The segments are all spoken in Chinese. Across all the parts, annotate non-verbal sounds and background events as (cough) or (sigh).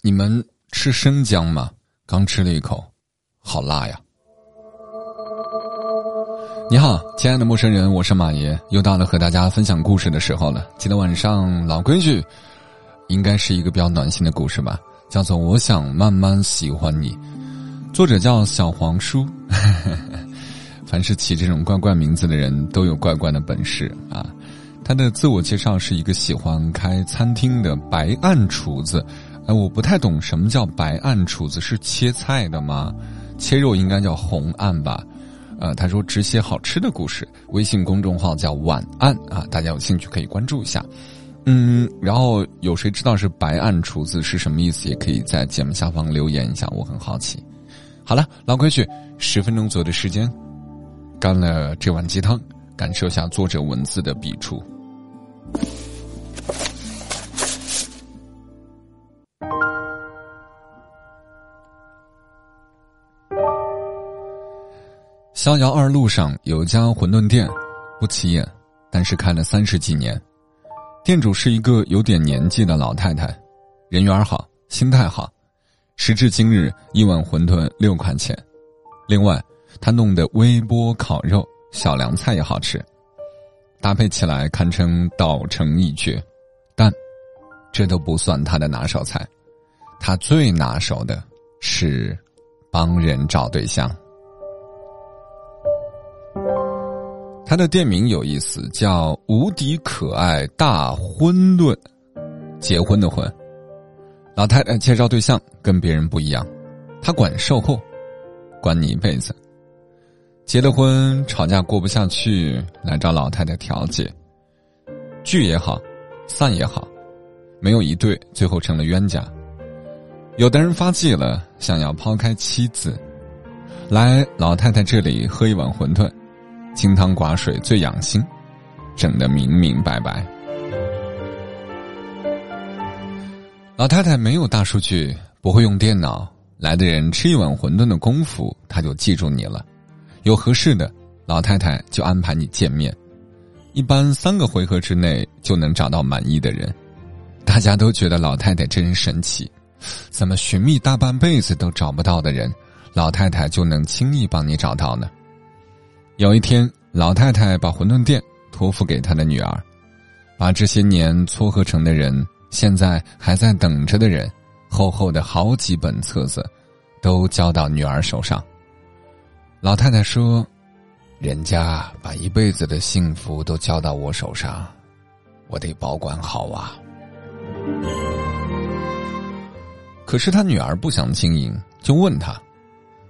你们吃生姜吗？刚吃了一口，好辣呀！你好，亲爱的陌生人，我是马爷，又到了和大家分享故事的时候了。今天晚上老规矩，应该是一个比较暖心的故事吧，叫做《我想慢慢喜欢你》，作者叫小黄书。(laughs) 凡是起这种怪怪名字的人都有怪怪的本事啊！他的自我介绍是一个喜欢开餐厅的白案厨子。哎，我不太懂什么叫白案厨子，是切菜的吗？切肉应该叫红案吧？呃，他说只写好吃的故事，微信公众号叫晚安啊，大家有兴趣可以关注一下。嗯，然后有谁知道是白案厨子是什么意思？也可以在节目下方留言一下，我很好奇。好了，老规矩，十分钟左右的时间。干了这碗鸡汤，感受下作者文字的笔触。逍遥二路上有家馄饨店，不起眼，但是开了三十几年。店主是一个有点年纪的老太太，人缘好，心态好。时至今日，一碗馄饨六块钱。另外。他弄的微波烤肉、小凉菜也好吃，搭配起来堪称道成一绝。但，这都不算他的拿手菜，他最拿手的是帮人找对象。他的店名有意思，叫“无敌可爱大馄饨”，结婚的婚。老太太介绍对象跟别人不一样，他管售后，管你一辈子。结了婚，吵架过不下去，来找老太太调解。聚也好，散也好，没有一对最后成了冤家。有的人发迹了，想要抛开妻子，来老太太这里喝一碗馄饨，清汤寡水最养心，整得明明白白。老太太没有大数据，不会用电脑，来的人吃一碗馄饨的功夫，她就记住你了。有合适的，老太太就安排你见面，一般三个回合之内就能找到满意的人。大家都觉得老太太真神奇，怎么寻觅大半辈子都找不到的人，老太太就能轻易帮你找到呢？有一天，老太太把馄饨店托付给她的女儿，把这些年撮合成的人，现在还在等着的人，厚厚的好几本册子，都交到女儿手上。老太太说：“人家把一辈子的幸福都交到我手上，我得保管好啊。”可是他女儿不想经营，就问他：“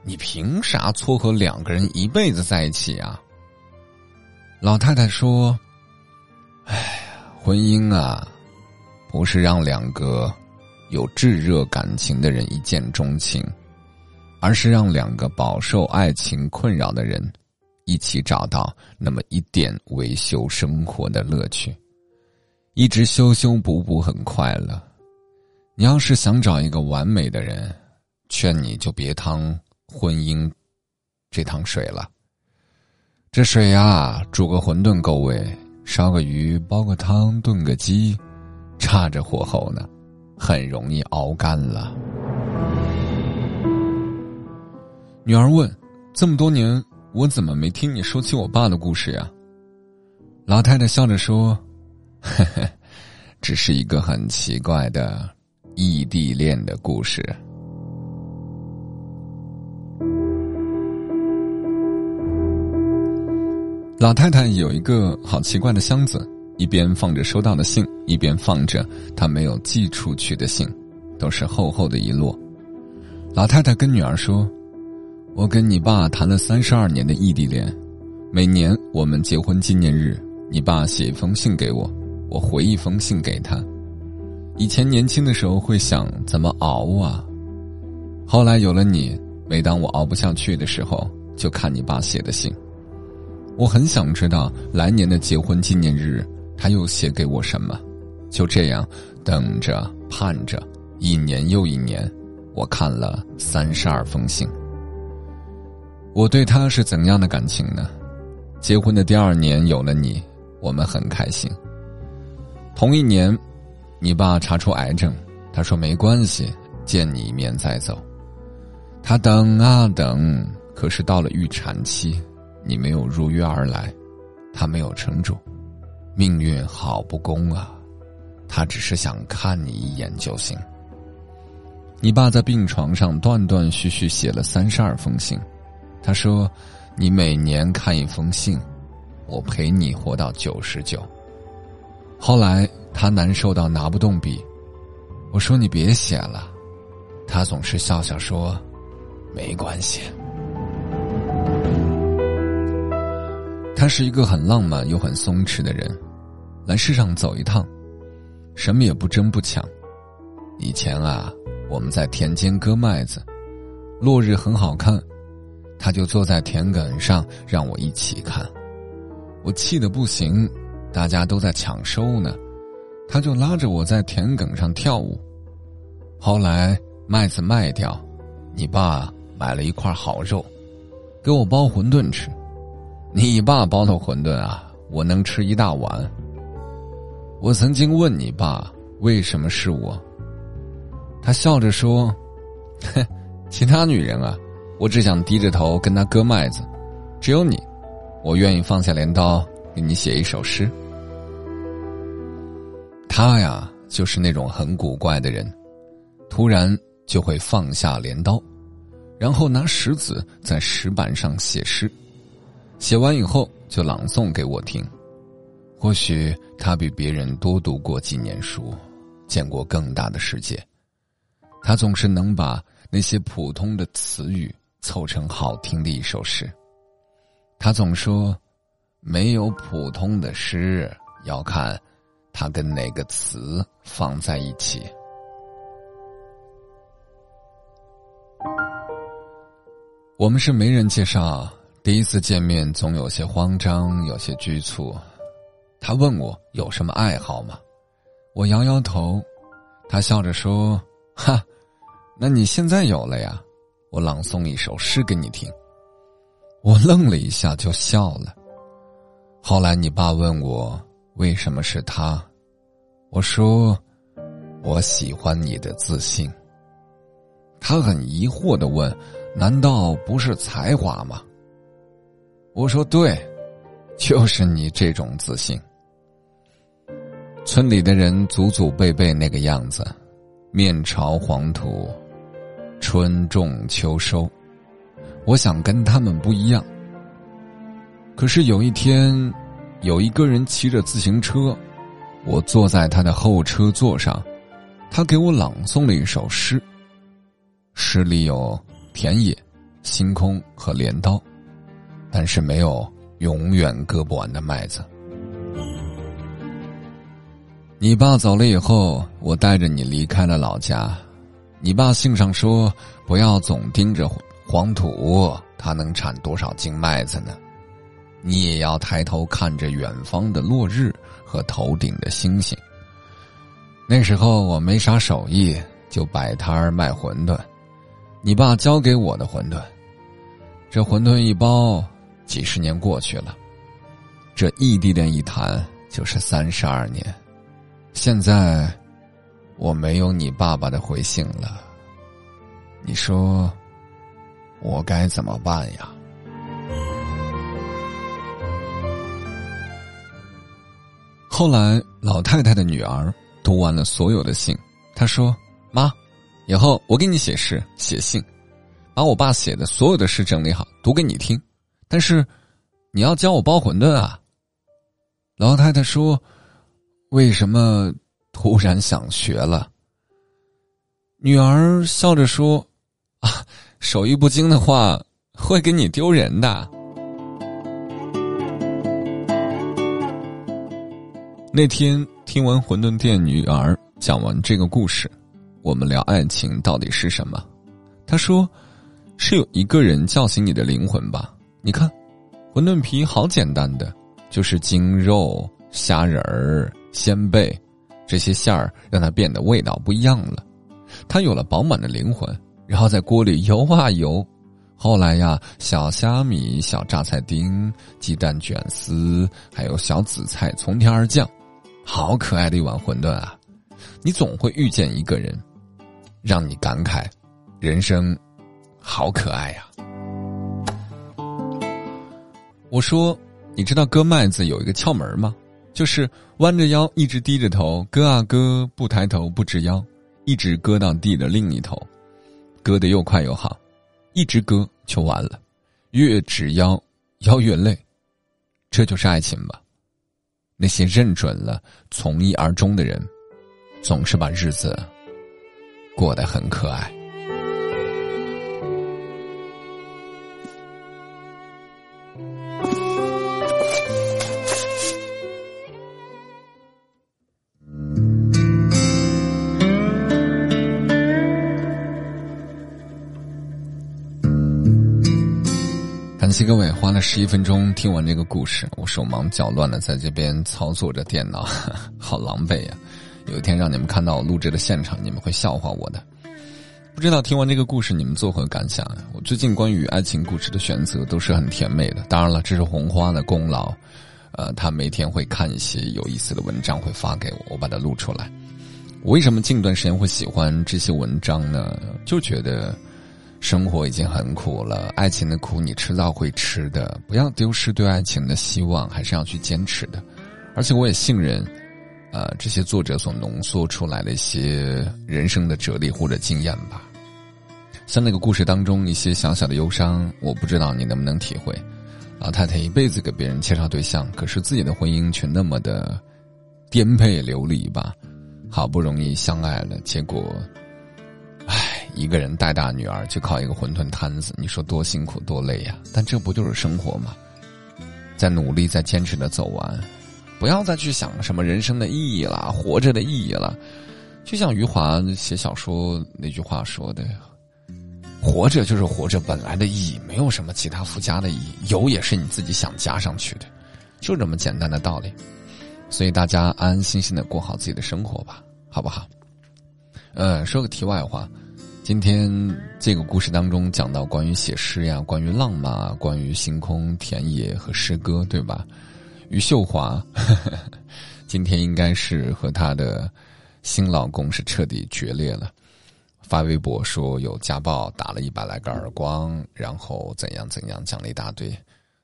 你凭啥撮合两个人一辈子在一起啊？”老太太说：“哎，婚姻啊，不是让两个有炙热感情的人一见钟情。”而是让两个饱受爱情困扰的人，一起找到那么一点维修生活的乐趣，一直修修补补很快乐。你要是想找一个完美的人，劝你就别趟婚姻这趟水了。这水呀，煮个馄饨够味，烧个鱼，煲个汤，炖个鸡，差着火候呢，很容易熬干了。女儿问：“这么多年，我怎么没听你说起我爸的故事呀？”老太太笑着说：“嘿嘿，只是一个很奇怪的异地恋的故事。”老太太有一个好奇怪的箱子，一边放着收到的信，一边放着她没有寄出去的信，都是厚厚的一摞。老太太跟女儿说。我跟你爸谈了三十二年的异地恋，每年我们结婚纪念日，你爸写一封信给我，我回一封信给他。以前年轻的时候会想怎么熬啊，后来有了你，每当我熬不下去的时候，就看你爸写的信。我很想知道来年的结婚纪念日他又写给我什么，就这样等着盼着，一年又一年，我看了三十二封信。我对他是怎样的感情呢？结婚的第二年有了你，我们很开心。同一年，你爸查出癌症，他说没关系，见你一面再走。他等啊等，可是到了预产期，你没有如约而来，他没有撑住，命运好不公啊！他只是想看你一眼就行。你爸在病床上断断续续写了三十二封信，他说：“你每年看一封信，我陪你活到九十九。”后来他难受到拿不动笔，我说：“你别写了。”他总是笑笑说：“没关系。”他是一个很浪漫又很松弛的人，来世上走一趟，什么也不争不抢。以前啊。我们在田间割麦子，落日很好看，他就坐在田埂上让我一起看，我气得不行，大家都在抢收呢，他就拉着我在田埂上跳舞。后来麦子卖掉，你爸买了一块好肉，给我包馄饨吃，你爸包的馄饨啊，我能吃一大碗。我曾经问你爸为什么是我。他笑着说：“哼，其他女人啊，我只想低着头跟他割麦子；只有你，我愿意放下镰刀给你写一首诗。”他呀，就是那种很古怪的人，突然就会放下镰刀，然后拿石子在石板上写诗，写完以后就朗诵给我听。或许他比别人多读过几年书，见过更大的世界。他总是能把那些普通的词语凑成好听的一首诗。他总说，没有普通的诗，要看他跟哪个词放在一起。我们是没人介绍，第一次见面总有些慌张，有些局促。他问我有什么爱好吗？我摇摇头。他笑着说。哈，那你现在有了呀？我朗诵一首诗给你听。我愣了一下，就笑了。后来你爸问我为什么是他，我说我喜欢你的自信。他很疑惑的问：“难道不是才华吗？”我说：“对，就是你这种自信。”村里的人祖祖辈辈那个样子。面朝黄土，春种秋收。我想跟他们不一样。可是有一天，有一个人骑着自行车，我坐在他的后车座上，他给我朗诵了一首诗。诗里有田野、星空和镰刀，但是没有永远割不完的麦子。你爸走了以后，我带着你离开了老家。你爸信上说：“不要总盯着黄土，它能产多少斤麦子呢？你也要抬头看着远方的落日和头顶的星星。”那时候我没啥手艺，就摆摊儿卖馄饨。你爸教给我的馄饨，这馄饨一包，几十年过去了，这异地恋一谈就是三十二年。现在，我没有你爸爸的回信了。你说，我该怎么办呀？后来，老太太的女儿读完了所有的信，她说：“妈，以后我给你写诗、写信，把我爸写的所有的诗整理好，读给你听。但是，你要教我包馄饨啊。”老太太说。为什么突然想学了？女儿笑着说：“啊，手艺不精的话，会给你丢人的。”那天听完馄饨店女儿讲完这个故事，我们聊爱情到底是什么？她说：“是有一个人叫醒你的灵魂吧？你看，馄饨皮好简单的，就是精肉、虾仁儿。”鲜贝，这些馅儿让它变得味道不一样了，它有了饱满的灵魂，然后在锅里游啊游，后来呀，小虾米、小榨菜丁、鸡蛋卷丝，还有小紫菜从天而降，好可爱的一碗馄饨啊！你总会遇见一个人，让你感慨，人生好可爱呀。我说，你知道割麦子有一个窍门吗？就是弯着腰，一直低着头割啊割，不抬头不直腰，一直割到地的另一头，割得又快又好，一直割就完了，越直腰腰越累，这就是爱情吧。那些认准了从一而终的人，总是把日子过得很可爱。各位花了十一分钟听完这个故事，我手忙脚乱的在这边操作着电脑，(laughs) 好狼狈呀！有一天让你们看到我录制的现场，你们会笑话我的。不知道听完这个故事你们作何感想？我最近关于爱情故事的选择都是很甜美的，当然了，这是红花的功劳。呃，他每天会看一些有意思的文章，会发给我，我把它录出来。我为什么近段时间会喜欢这些文章呢？就觉得。生活已经很苦了，爱情的苦你迟早会吃的，不要丢失对爱情的希望，还是要去坚持的。而且我也信任，呃，这些作者所浓缩出来的一些人生的哲理或者经验吧。像那个故事当中一些小小的忧伤，我不知道你能不能体会。老太太一辈子给别人介绍对象，可是自己的婚姻却那么的颠沛流离吧。好不容易相爱了，结果。唉一个人带大女儿，就靠一个馄饨摊子，你说多辛苦多累呀？但这不就是生活吗？在努力，在坚持的走完，不要再去想什么人生的意义了，活着的意义了。就像余华写小说那句话说的：“活着就是活着本来的意义，没有什么其他附加的意义，有也是你自己想加上去的，就这么简单的道理。”所以大家安安心心的过好自己的生活吧，好不好？嗯，说个题外话。今天这个故事当中讲到关于写诗呀，关于浪漫啊，关于星空、田野和诗歌，对吧？余秀华 (laughs) 今天应该是和她的新老公是彻底决裂了，发微博说有家暴，打了一百来个耳光，然后怎样怎样，讲了一大堆。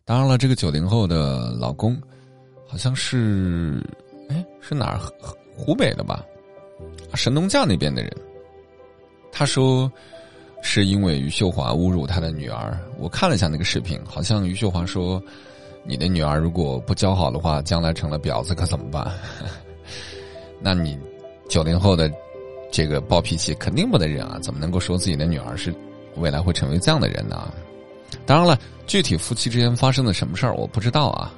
当然了，这个九零后的老公好像是哎是哪儿湖北的吧？神农架那边的人。他说，是因为余秀华侮辱他的女儿。我看了一下那个视频，好像余秀华说：“你的女儿如果不教好的话，将来成了婊子可怎么办？” (laughs) 那你九零后的这个暴脾气肯定不能忍啊！怎么能够说自己的女儿是未来会成为这样的人呢？当然了，具体夫妻之间发生了什么事儿我不知道啊。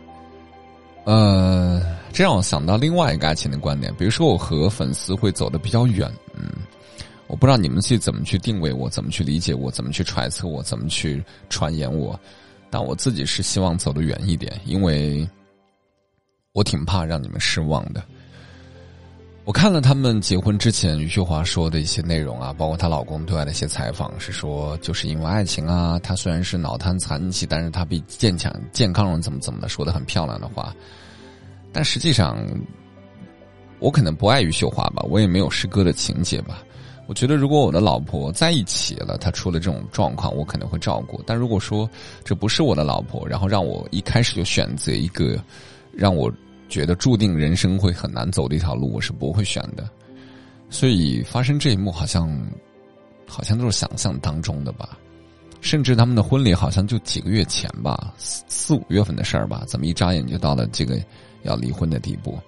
呃，这让我想到另外一个爱情的观点，比如说我和粉丝会走的比较远，我不知道你们去怎么去定位我，怎么去理解我，怎么去揣测我，怎么去传言我，但我自己是希望走得远一点，因为我挺怕让你们失望的。我看了他们结婚之前余秀华说的一些内容啊，包括她老公对外的一些采访，是说就是因为爱情啊，她虽然是脑瘫残疾，但是她比健强健康人怎么怎么的，说的很漂亮的话，但实际上我可能不爱余秀华吧，我也没有诗歌的情节吧。我觉得，如果我的老婆在一起了，她出了这种状况，我可能会照顾。但如果说这不是我的老婆，然后让我一开始就选择一个让我觉得注定人生会很难走的一条路，我是不会选的。所以发生这一幕，好像好像都是想象当中的吧。甚至他们的婚礼好像就几个月前吧，四四五月份的事儿吧，怎么一眨眼就到了这个要离婚的地步？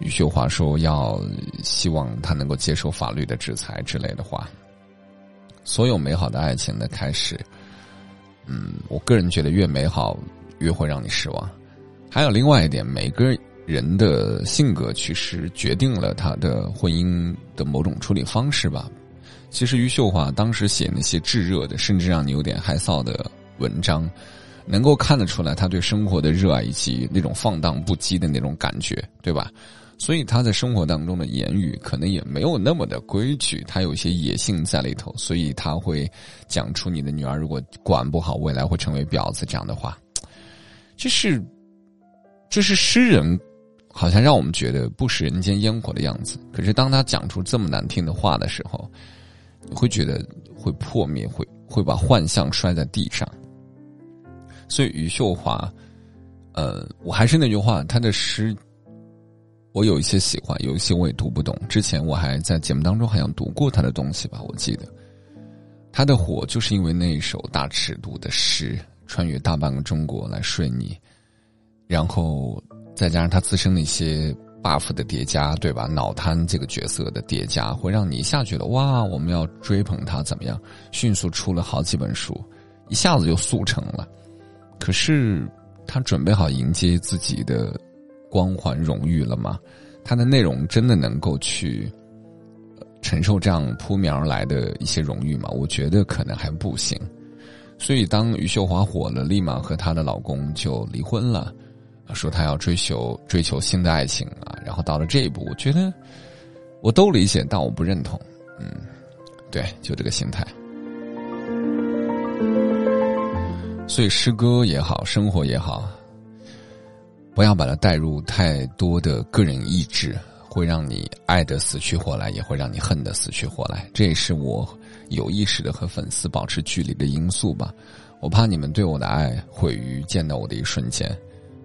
余秀华说：“要希望他能够接受法律的制裁之类的话。所有美好的爱情的开始，嗯，我个人觉得越美好越会让你失望。还有另外一点，每个人的性格其实决定了他的婚姻的某种处理方式吧。其实余秀华当时写那些炙热的，甚至让你有点害臊的文章。”能够看得出来，他对生活的热爱以及那种放荡不羁的那种感觉，对吧？所以他在生活当中的言语可能也没有那么的规矩，他有一些野性在里头，所以他会讲出你的女儿如果管不好，未来会成为婊子这样的话。这是，这是诗人，好像让我们觉得不食人间烟火的样子。可是当他讲出这么难听的话的时候，你会觉得会破灭，会会把幻象摔在地上。所以余秀华，呃，我还是那句话，他的诗，我有一些喜欢，有一些我也读不懂。之前我还在节目当中好像读过他的东西吧，我记得。他的火就是因为那一首大尺度的诗，穿越大半个中国来睡你，然后再加上他自身的一些 buff 的叠加，对吧？脑瘫这个角色的叠加，会让你一下觉得哇，我们要追捧他怎么样？迅速出了好几本书，一下子就速成了。可是他准备好迎接自己的光环荣誉了吗？他的内容真的能够去？承受这样扑面而来的一些荣誉吗？我觉得可能还不行。所以当余秀华火了，立马和她的老公就离婚了，说她要追求追求新的爱情啊。然后到了这一步，我觉得我都理解，但我不认同。嗯，对，就这个心态。所以诗歌也好，生活也好，不要把它带入太多的个人意志。会让你爱的死去活来，也会让你恨的死去活来。这也是我有意识的和粉丝保持距离的因素吧。我怕你们对我的爱毁于见到我的一瞬间，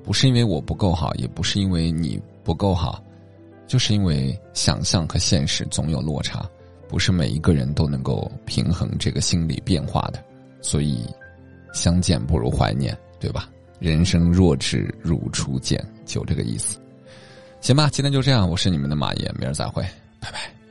不是因为我不够好，也不是因为你不够好，就是因为想象和现实总有落差，不是每一个人都能够平衡这个心理变化的。所以，相见不如怀念，对吧？人生若只如初见，就这个意思。行吧，今天就这样。我是你们的马爷，明儿再会，拜拜。